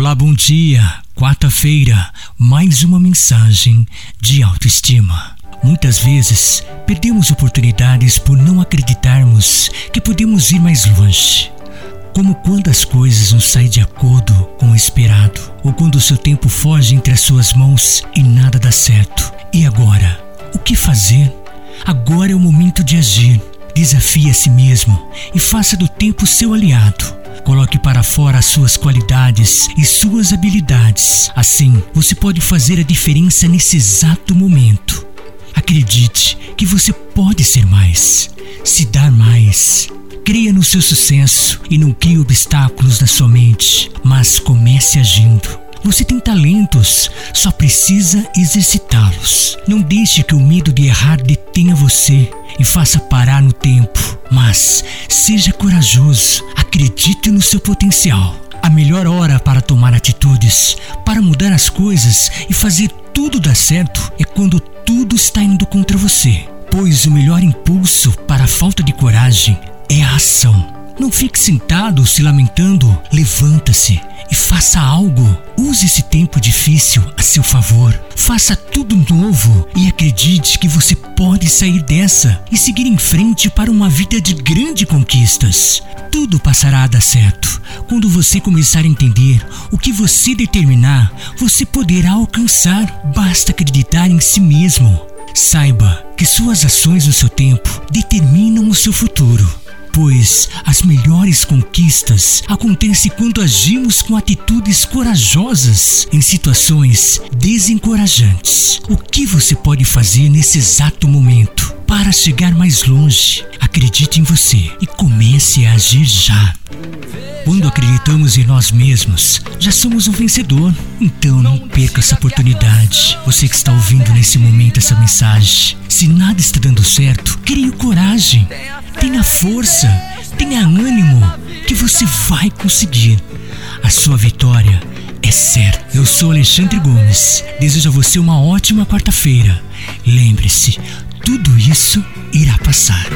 Olá, bom dia. Quarta-feira, mais uma mensagem de autoestima. Muitas vezes perdemos oportunidades por não acreditarmos que podemos ir mais longe. Como quando as coisas não saem de acordo com o esperado, ou quando o seu tempo foge entre as suas mãos e nada dá certo. E agora? O que fazer? Agora é o momento de agir. Desafie a si mesmo e faça do tempo seu aliado. Coloque para fora as suas qualidades e suas habilidades. Assim, você pode fazer a diferença nesse exato momento. Acredite que você pode ser mais, se dar mais. Creia no seu sucesso e não crie obstáculos na sua mente, mas comece agindo. Você tem talentos, só precisa exercitá-los. Não deixe que o medo de errar detenha você e faça parar no tempo, mas seja corajoso, acredite no seu potencial. A melhor hora para tomar atitudes, para mudar as coisas e fazer tudo dar certo é quando tudo está indo contra você. Pois o melhor impulso para a falta de coragem é a ação. Não fique sentado se lamentando, levanta-se e faça algo. Use esse tempo difícil a seu favor. Faça tudo novo e acredite que você pode sair dessa e seguir em frente para uma vida de grandes conquistas. Tudo passará a dar certo. Quando você começar a entender o que você determinar, você poderá alcançar. Basta acreditar em si mesmo. Saiba que suas ações no seu tempo determinam o seu futuro pois as melhores conquistas acontecem quando agimos com atitudes corajosas em situações desencorajantes. O que você pode fazer nesse exato momento para chegar mais longe? Acredite em você e comece a agir já. Quando acreditamos em nós mesmos, já somos um vencedor. Então não perca essa oportunidade. Você que está ouvindo nesse momento essa mensagem. Se nada está dando certo, crie coragem. Tenha força, tenha ânimo, que você vai conseguir. A sua vitória é certa. Eu sou Alexandre Gomes. Desejo a você uma ótima quarta-feira. Lembre-se, tudo isso irá passar.